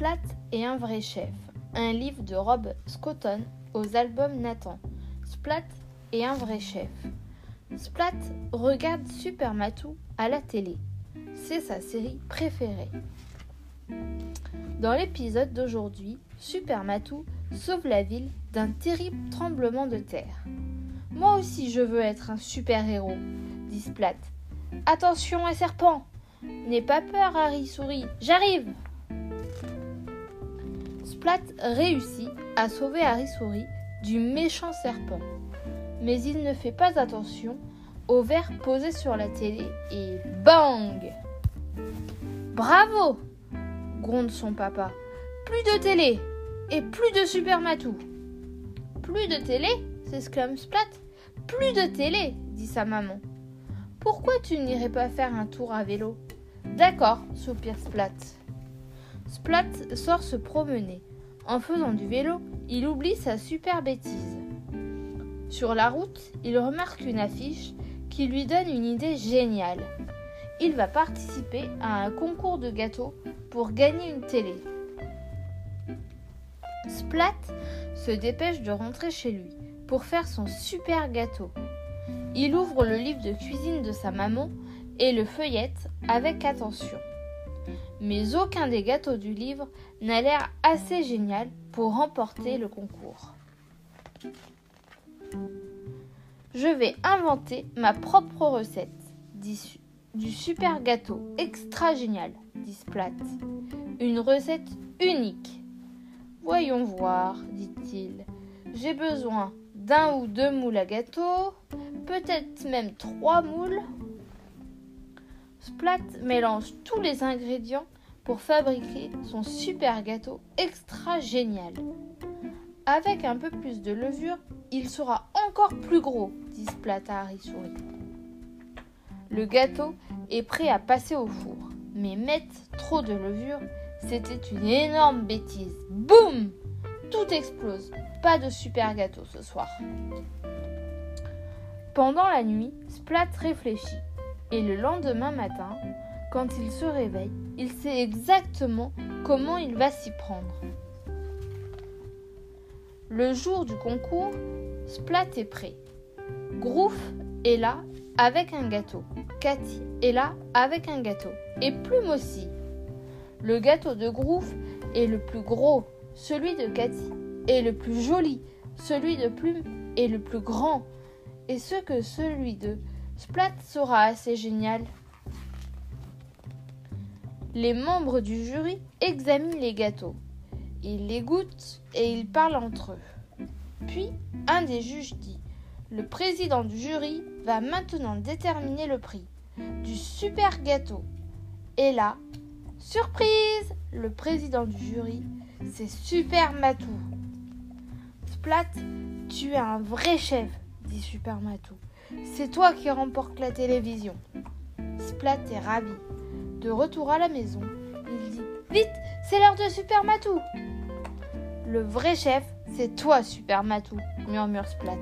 Splat est un vrai chef. Un livre de Rob Scotton aux albums Nathan. Splat est un vrai chef. Splat regarde Super Matou à la télé. C'est sa série préférée. Dans l'épisode d'aujourd'hui, Super Matou sauve la ville d'un terrible tremblement de terre. Moi aussi je veux être un super-héros, dit Splat. Attention un serpent N'aie pas peur, Harry Souris, j'arrive Splat réussit à sauver Harry Souris du méchant serpent. Mais il ne fait pas attention au verre posé sur la télé et bang Bravo gronde son papa. Plus de télé et plus de super matou. Plus de télé s'exclame Splat. Plus de télé dit sa maman. Pourquoi tu n'irais pas faire un tour à vélo? D'accord, soupire Splat. Splat sort se promener. En faisant du vélo, il oublie sa super bêtise. Sur la route, il remarque une affiche qui lui donne une idée géniale. Il va participer à un concours de gâteaux pour gagner une télé. Splat se dépêche de rentrer chez lui pour faire son super gâteau. Il ouvre le livre de cuisine de sa maman et le feuillette avec attention. Mais aucun des gâteaux du livre n'a l'air assez génial pour remporter le concours. Je vais inventer ma propre recette du super gâteau extra génial, dit Splat. Une recette unique. Voyons voir, dit-il. J'ai besoin d'un ou deux moules à gâteau, peut-être même trois moules. Splat mélange tous les ingrédients pour fabriquer son super gâteau extra génial. Avec un peu plus de levure, il sera encore plus gros, dit Splat à Harry Souris. Le gâteau est prêt à passer au four, mais mettre trop de levure, c'était une énorme bêtise. Boum Tout explose. Pas de super gâteau ce soir. Pendant la nuit, Splat réfléchit. Et le lendemain matin, quand il se réveille, il sait exactement comment il va s'y prendre. Le jour du concours, Splat est prêt. Grouf est là avec un gâteau. Cathy est là avec un gâteau. Et Plume aussi. Le gâteau de Grouf est le plus gros. Celui de Cathy est le plus joli. Celui de Plume est le plus grand. Et ce que celui de Splat sera assez génial. Les membres du jury examinent les gâteaux. Ils les goûtent et ils parlent entre eux. Puis un des juges dit Le président du jury va maintenant déterminer le prix du super gâteau. Et là, surprise Le président du jury, c'est Super Matou. Splat, tu es un vrai chef, dit Super Matou. C'est toi qui remporte la télévision. Splat est ravi. De retour à la maison, il dit Vite, c'est l'heure de Super Matou Le vrai chef, c'est toi, Super Matou, murmure Splat.